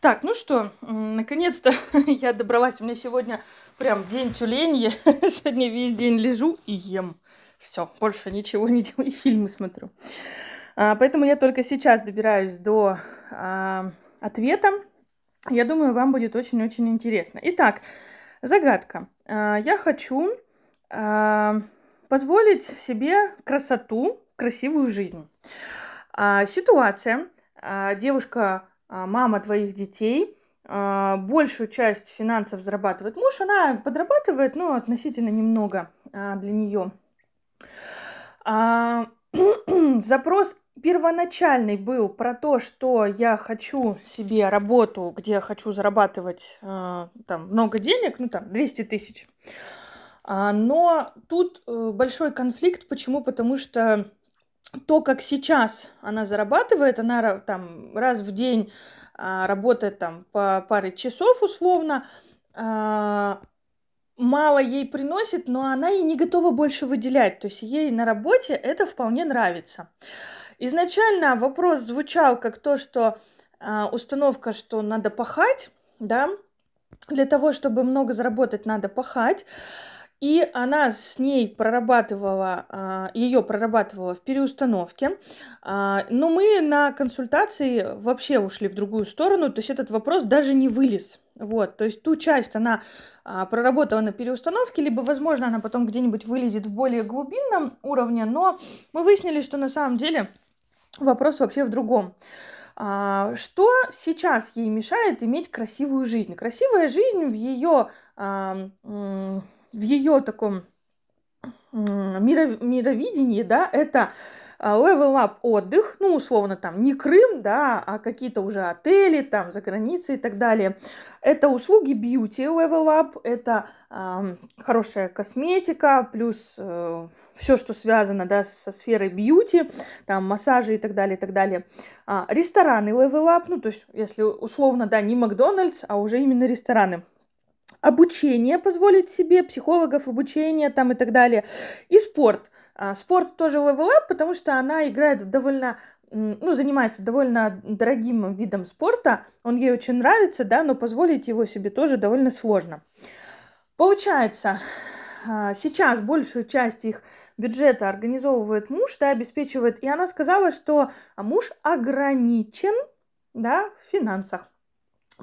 Так, ну что, наконец-то я добралась. У меня сегодня прям день тюленья. Сегодня весь день лежу и ем. Все, больше ничего не делаю, фильмы смотрю. А, поэтому я только сейчас добираюсь до а, ответа. Я думаю, вам будет очень-очень интересно. Итак, загадка. А, я хочу а, позволить себе красоту, красивую жизнь. А, ситуация. А, девушка мама твоих детей, а, большую часть финансов зарабатывает муж, она подрабатывает, но относительно немного а, для нее. Запрос первоначальный был про то, что я хочу себе работу, где я хочу зарабатывать там много денег, ну там 200 тысяч. Но тут э, большой конфликт. Почему? Потому что то, как сейчас она зарабатывает, она там раз в день а, работает там по паре часов условно, а, мало ей приносит, но она и не готова больше выделять. То есть ей на работе это вполне нравится. Изначально вопрос звучал как то, что а, установка, что надо пахать, да, для того, чтобы много заработать, надо пахать. И она с ней прорабатывала, а, ее прорабатывала в переустановке. А, но мы на консультации вообще ушли в другую сторону, то есть этот вопрос даже не вылез. Вот, то есть ту часть она а, проработала на переустановке, либо, возможно, она потом где-нибудь вылезет в более глубинном уровне, но мы выяснили, что на самом деле вопрос вообще в другом. Что сейчас ей мешает иметь красивую жизнь? Красивая жизнь в ее в ее таком мировидении, да, это а, level up отдых, ну, условно, там, не Крым, да, а какие-то уже отели, там, за границей и так далее. Это услуги beauty level up, это э, хорошая косметика, плюс э, все, что связано, да, со сферой beauty, там, массажи и так далее, и так далее. А, рестораны level up, ну, то есть, если условно, да, не Макдональдс, а уже именно рестораны обучение позволить себе, психологов, обучение там и так далее. И спорт. А, спорт тоже level up, потому что она играет довольно ну, занимается довольно дорогим видом спорта, он ей очень нравится, да, но позволить его себе тоже довольно сложно. Получается, а, сейчас большую часть их бюджета организовывает муж, да, обеспечивает, и она сказала, что муж ограничен, да, в финансах.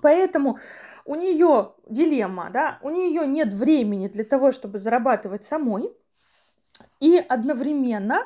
Поэтому у нее дилемма, да, у нее нет времени для того, чтобы зарабатывать самой, и одновременно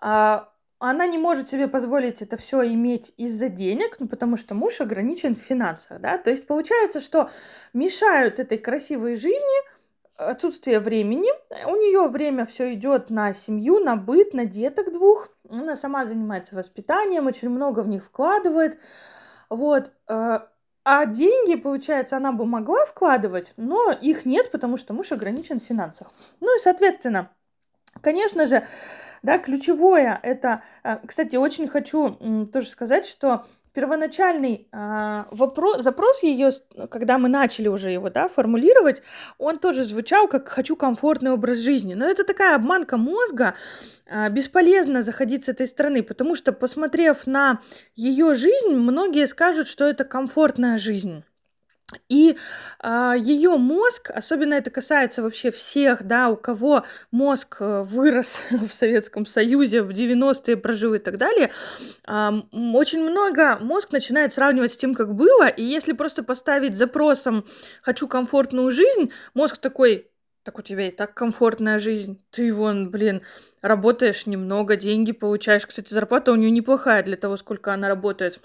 а, она не может себе позволить это все иметь из-за денег, ну, потому что муж ограничен в финансах, да, то есть получается, что мешают этой красивой жизни отсутствие времени, у нее время все идет на семью, на быт, на деток двух, она сама занимается воспитанием, очень много в них вкладывает, вот, э, а деньги, получается, она бы могла вкладывать, но их нет, потому что муж ограничен в финансах. Ну и, соответственно, конечно же, да, ключевое это, э, кстати, очень хочу тоже сказать, что первоначальный а, вопрос, запрос ее, когда мы начали уже его да, формулировать, он тоже звучал как «хочу комфортный образ жизни». Но это такая обманка мозга, а, бесполезно заходить с этой стороны, потому что, посмотрев на ее жизнь, многие скажут, что это комфортная жизнь. И а, ее мозг, особенно это касается вообще всех, да, у кого мозг э, вырос в Советском Союзе в 90-е, прожил и так далее, а, очень много мозг начинает сравнивать с тем, как было, и если просто поставить запросом «хочу комфортную жизнь», мозг такой так у тебя и так комфортная жизнь. Ты вон, блин, работаешь немного, деньги получаешь. Кстати, зарплата у нее неплохая для того, сколько она работает.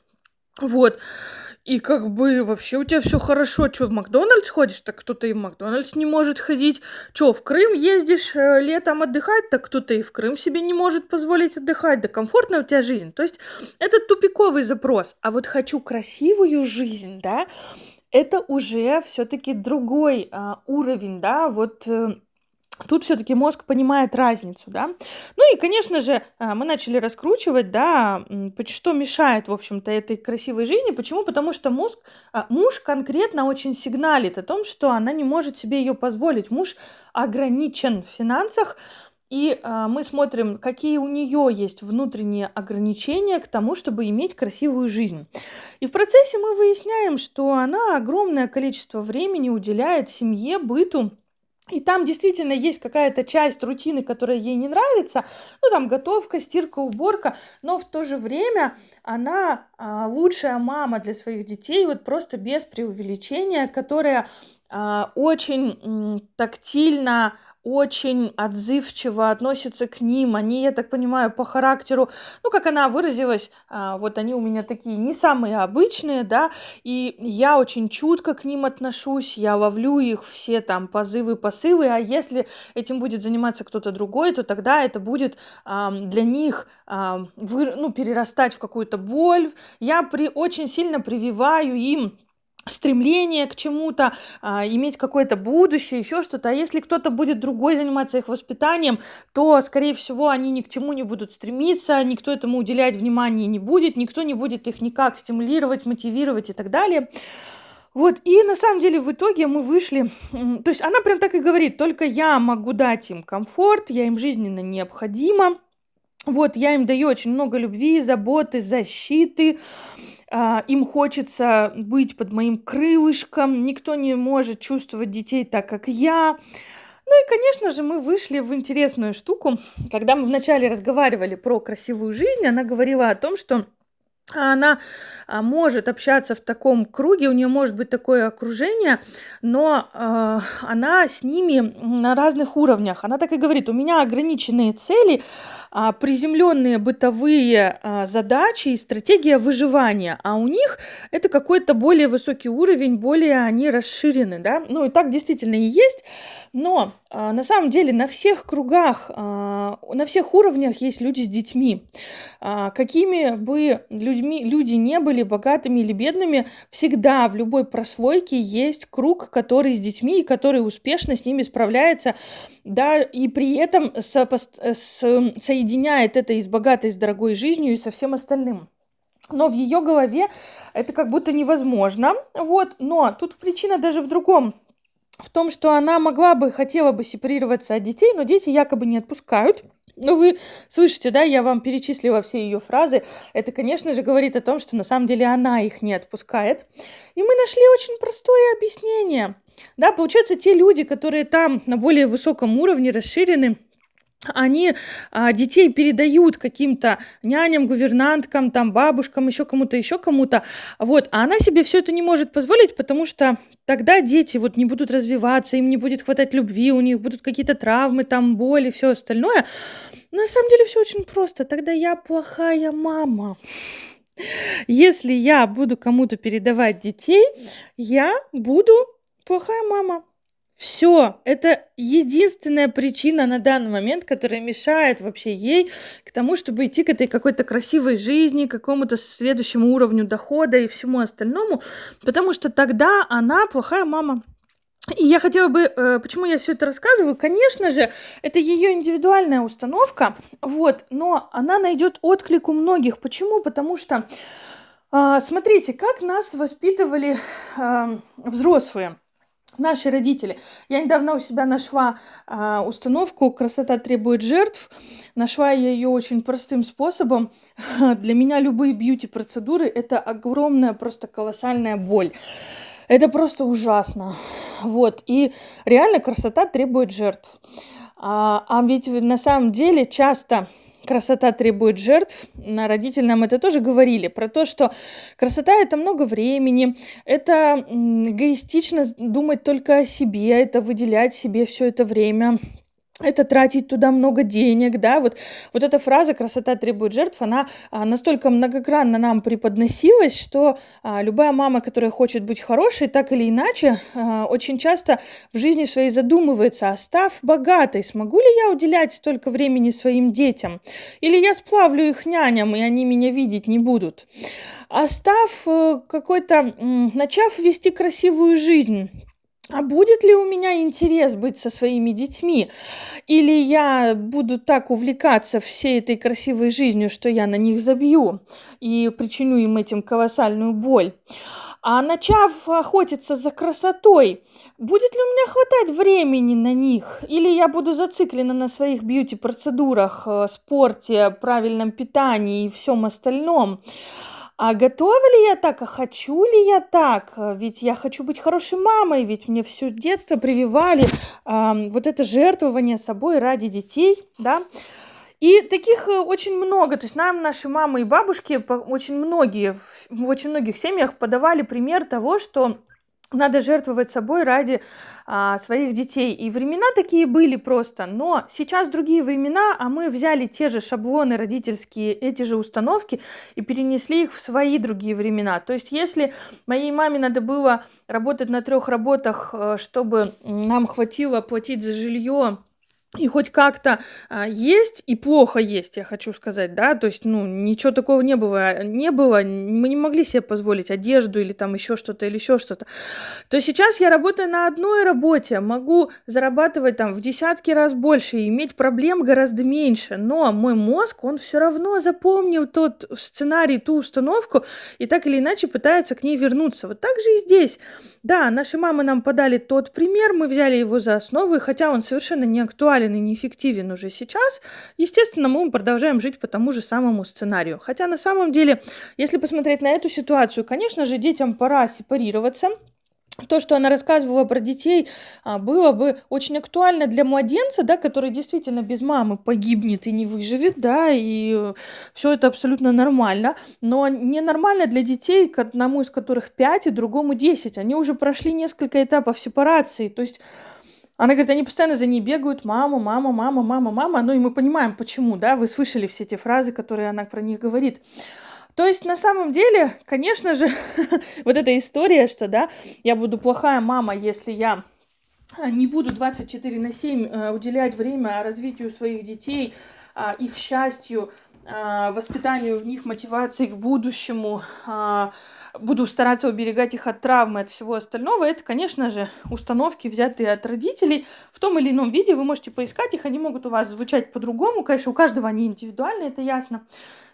Вот. И как бы вообще у тебя все хорошо. Что, в Макдональдс ходишь, так кто-то и в Макдональдс не может ходить. Что, в Крым ездишь э, летом отдыхать, так кто-то и в Крым себе не может позволить отдыхать. Да комфортная у тебя жизнь. То есть это тупиковый запрос. А вот хочу красивую жизнь, да, это уже все-таки другой а, уровень, да, вот э, Тут все-таки мозг понимает разницу, да. Ну и, конечно же, а, мы начали раскручивать, да, что мешает, в общем-то, этой красивой жизни. Почему? Потому что мозг, а, муж конкретно очень сигналит о том, что она не может себе ее позволить. Муж ограничен в финансах, и а, мы смотрим, какие у нее есть внутренние ограничения к тому, чтобы иметь красивую жизнь. И в процессе мы выясняем, что она огромное количество времени уделяет семье, быту, и там действительно есть какая-то часть рутины, которая ей не нравится, ну там готовка, стирка, уборка, но в то же время она а, лучшая мама для своих детей, вот просто без преувеличения, которая а, очень м, тактильно очень отзывчиво относится к ним. Они, я так понимаю, по характеру, ну, как она выразилась, а, вот они у меня такие не самые обычные, да, и я очень чутко к ним отношусь, я ловлю их все там позывы, посылы, а если этим будет заниматься кто-то другой, то тогда это будет для них ну, перерастать в какую-то боль. Я при, очень сильно прививаю им стремление к чему-то, а, иметь какое-то будущее, еще что-то. А если кто-то будет другой заниматься их воспитанием, то, скорее всего, они ни к чему не будут стремиться, никто этому уделять внимания не будет, никто не будет их никак стимулировать, мотивировать и так далее. Вот, и на самом деле в итоге мы вышли, то есть она прям так и говорит, только я могу дать им комфорт, я им жизненно необходима, вот, я им даю очень много любви, заботы, защиты, им хочется быть под моим крылышком, никто не может чувствовать детей так, как я. Ну и, конечно же, мы вышли в интересную штуку. Когда мы вначале разговаривали про красивую жизнь, она говорила о том, что она а, может общаться в таком круге, у нее может быть такое окружение, но э, она с ними на разных уровнях. Она так и говорит, у меня ограниченные цели, а, приземленные бытовые а, задачи и стратегия выживания, а у них это какой-то более высокий уровень, более они расширены, да, ну и так действительно и есть, но а, на самом деле на всех кругах, а, на всех уровнях есть люди с детьми. А, какими бы людьми, люди не были, богатыми или бедными, всегда в любой прослойке есть круг, который с детьми и который успешно с ними справляется, да, и при этом сопост- с, соединяет это и с богатой, и с дорогой жизнью, и со всем остальным. Но в ее голове это как будто невозможно. Вот. Но тут причина даже в другом в том, что она могла бы, хотела бы сепарироваться от детей, но дети якобы не отпускают. Ну, вы слышите, да, я вам перечислила все ее фразы. Это, конечно же, говорит о том, что на самом деле она их не отпускает. И мы нашли очень простое объяснение. Да, получается, те люди, которые там на более высоком уровне расширены, они а, детей передают каким-то няням, гувернанткам, там, бабушкам, еще кому-то, еще кому-то, вот, а она себе все это не может позволить, потому что тогда дети вот не будут развиваться, им не будет хватать любви, у них будут какие-то травмы, там, боли, все остальное. Но на самом деле все очень просто, тогда я плохая мама. Если я буду кому-то передавать детей, я буду плохая мама. Все, это единственная причина на данный момент, которая мешает вообще ей к тому, чтобы идти к этой какой-то красивой жизни, к какому-то следующему уровню дохода и всему остальному, потому что тогда она плохая мама. И я хотела бы, э, почему я все это рассказываю, конечно же, это ее индивидуальная установка, вот, но она найдет отклик у многих. Почему? Потому что, э, смотрите, как нас воспитывали э, взрослые наши родители. Я недавно у себя нашла а, установку «Красота требует жертв». Нашла я ее очень простым способом. Для меня любые бьюти-процедуры – это огромная, просто колоссальная боль. Это просто ужасно. Вот. И реально красота требует жертв. А, а ведь на самом деле часто красота требует жертв. На родители нам это тоже говорили, про то, что красота это много времени, это эгоистично думать только о себе, это выделять себе все это время, это тратить туда много денег, да, вот, вот эта фраза «красота требует жертв», она а, настолько многогранно нам преподносилась, что а, любая мама, которая хочет быть хорошей, так или иначе, а, очень часто в жизни своей задумывается, а став богатой, смогу ли я уделять столько времени своим детям? Или я сплавлю их няням, и они меня видеть не будут? А став э, какой-то, начав вести красивую жизнь, а будет ли у меня интерес быть со своими детьми? Или я буду так увлекаться всей этой красивой жизнью, что я на них забью и причиню им этим колоссальную боль? А начав охотиться за красотой, будет ли у меня хватать времени на них? Или я буду зациклена на своих бьюти-процедурах, э, спорте, правильном питании и всем остальном? А готова ли я так, а хочу ли я так? Ведь я хочу быть хорошей мамой, ведь мне все детство прививали э, вот это жертвование собой ради детей, да? И таких э, очень много. То есть нам наши мамы и бабушки, очень многие, в очень многих семьях подавали пример того, что надо жертвовать собой ради а, своих детей. И времена такие были просто. Но сейчас другие времена, а мы взяли те же шаблоны родительские, эти же установки и перенесли их в свои другие времена. То есть если моей маме надо было работать на трех работах, э, чтобы нам хватило платить за жилье, и хоть как-то а, есть и плохо есть, я хочу сказать, да, то есть, ну, ничего такого не было, не было, мы не могли себе позволить одежду или там еще что-то, или еще что-то. То сейчас я работаю на одной работе, могу зарабатывать там в десятки раз больше и иметь проблем гораздо меньше, но мой мозг, он все равно запомнил тот сценарий, ту установку и так или иначе пытается к ней вернуться. Вот так же и здесь. Да, наши мамы нам подали тот пример, мы взяли его за основу, и хотя он совершенно не актуален, актуален и неэффективен уже сейчас, естественно, мы продолжаем жить по тому же самому сценарию. Хотя на самом деле, если посмотреть на эту ситуацию, конечно же, детям пора сепарироваться, то, что она рассказывала про детей, а, было бы очень актуально для младенца, да, который действительно без мамы погибнет и не выживет, да, и все это абсолютно нормально, но ненормально для детей, к одному из которых 5 и другому 10. Они уже прошли несколько этапов сепарации, то есть она говорит, они постоянно за ней бегают, мама, мама, мама, мама, мама. Ну и мы понимаем, почему, да, вы слышали все эти фразы, которые она про них говорит. То есть, на самом деле, конечно же, вот эта история, что, да, я буду плохая мама, если я не буду 24 на 7 э, уделять время развитию своих детей, а, их счастью, а, воспитанию в них мотивации к будущему, а, буду стараться уберегать их от травмы, от всего остального. Это, конечно же, установки, взятые от родителей. В том или ином виде вы можете поискать их, они могут у вас звучать по-другому. Конечно, у каждого они индивидуальны, это ясно.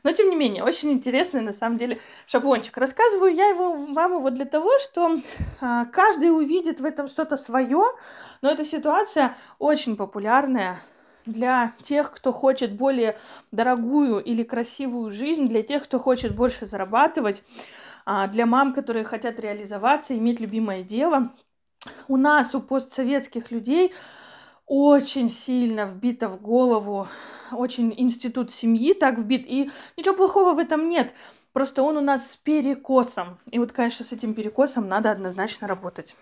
Но, тем не менее, очень интересный, на самом деле, шаблончик. Рассказываю я его вам его для того, что а, каждый увидит в этом что-то свое, но эта ситуация очень популярная для тех, кто хочет более дорогую или красивую жизнь, для тех, кто хочет больше зарабатывать, для мам, которые хотят реализоваться, иметь любимое дело. У нас, у постсоветских людей, очень сильно вбито в голову, очень институт семьи так вбит, и ничего плохого в этом нет. Просто он у нас с перекосом. И вот, конечно, с этим перекосом надо однозначно работать.